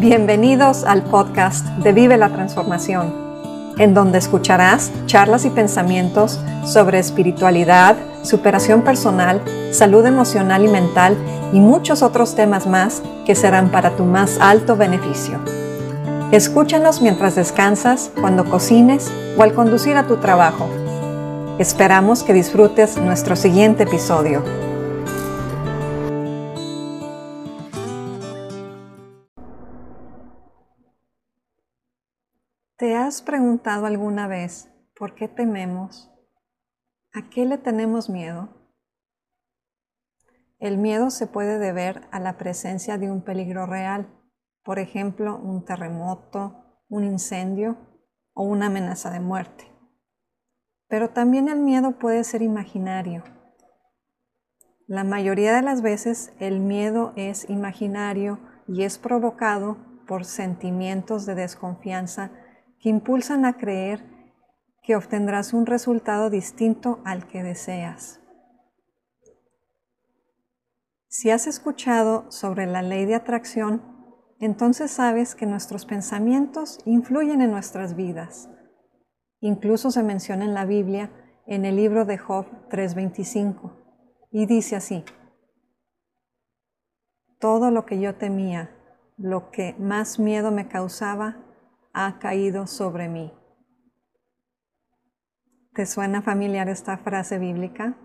Bienvenidos al podcast de Vive la Transformación, en donde escucharás charlas y pensamientos sobre espiritualidad, superación personal, salud emocional y mental y muchos otros temas más que serán para tu más alto beneficio. Escúchanos mientras descansas, cuando cocines o al conducir a tu trabajo. Esperamos que disfrutes nuestro siguiente episodio. ¿Te has preguntado alguna vez por qué tememos? ¿A qué le tenemos miedo? El miedo se puede deber a la presencia de un peligro real, por ejemplo, un terremoto, un incendio o una amenaza de muerte. Pero también el miedo puede ser imaginario. La mayoría de las veces el miedo es imaginario y es provocado por sentimientos de desconfianza que impulsan a creer que obtendrás un resultado distinto al que deseas. Si has escuchado sobre la ley de atracción, entonces sabes que nuestros pensamientos influyen en nuestras vidas. Incluso se menciona en la Biblia en el libro de Job 3:25 y dice así, todo lo que yo temía, lo que más miedo me causaba, ha caído sobre mí. ¿Te suena familiar esta frase bíblica?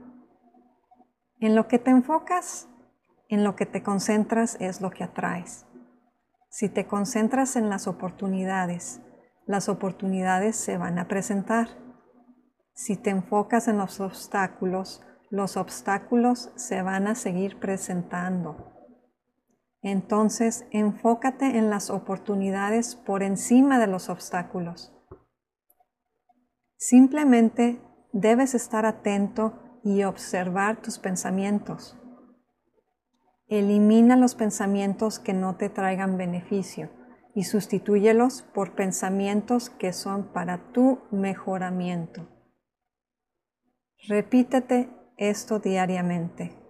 En lo que te enfocas, en lo que te concentras es lo que atraes. Si te concentras en las oportunidades, las oportunidades se van a presentar. Si te enfocas en los obstáculos, los obstáculos se van a seguir presentando. Entonces, enfócate en las oportunidades por encima de los obstáculos. Simplemente debes estar atento y observar tus pensamientos. Elimina los pensamientos que no te traigan beneficio y sustitúyelos por pensamientos que son para tu mejoramiento. Repítete esto diariamente.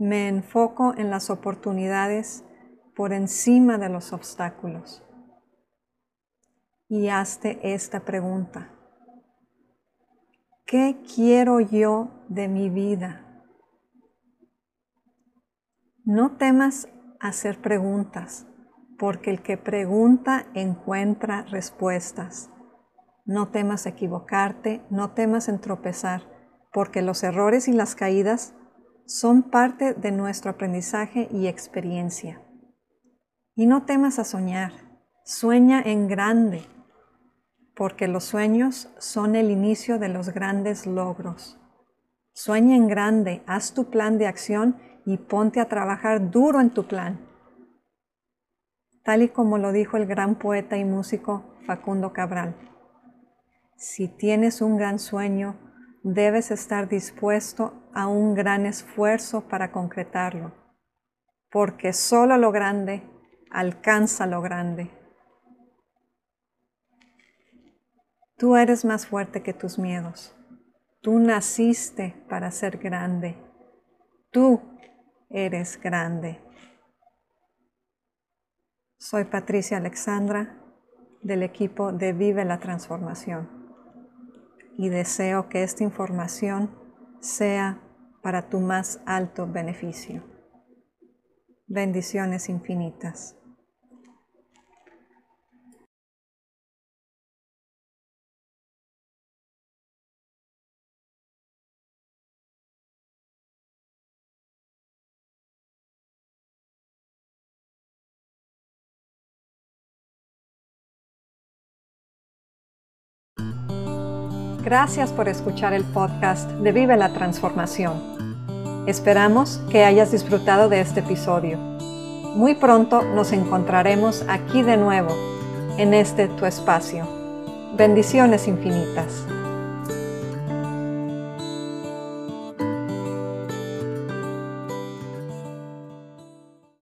Me enfoco en las oportunidades por encima de los obstáculos. Y hazte esta pregunta. ¿Qué quiero yo de mi vida? No temas hacer preguntas, porque el que pregunta encuentra respuestas. No temas equivocarte, no temas en tropezar, porque los errores y las caídas son parte de nuestro aprendizaje y experiencia. Y no temas a soñar, sueña en grande, porque los sueños son el inicio de los grandes logros. Sueña en grande, haz tu plan de acción y ponte a trabajar duro en tu plan. Tal y como lo dijo el gran poeta y músico Facundo Cabral. Si tienes un gran sueño, debes estar dispuesto a un gran esfuerzo para concretarlo, porque solo lo grande alcanza lo grande. Tú eres más fuerte que tus miedos. Tú naciste para ser grande. Tú eres grande. Soy Patricia Alexandra del equipo de Vive la Transformación y deseo que esta información sea para tu más alto beneficio. Bendiciones infinitas. Gracias por escuchar el podcast de Vive la Transformación. Esperamos que hayas disfrutado de este episodio. Muy pronto nos encontraremos aquí de nuevo, en este tu espacio. Bendiciones infinitas.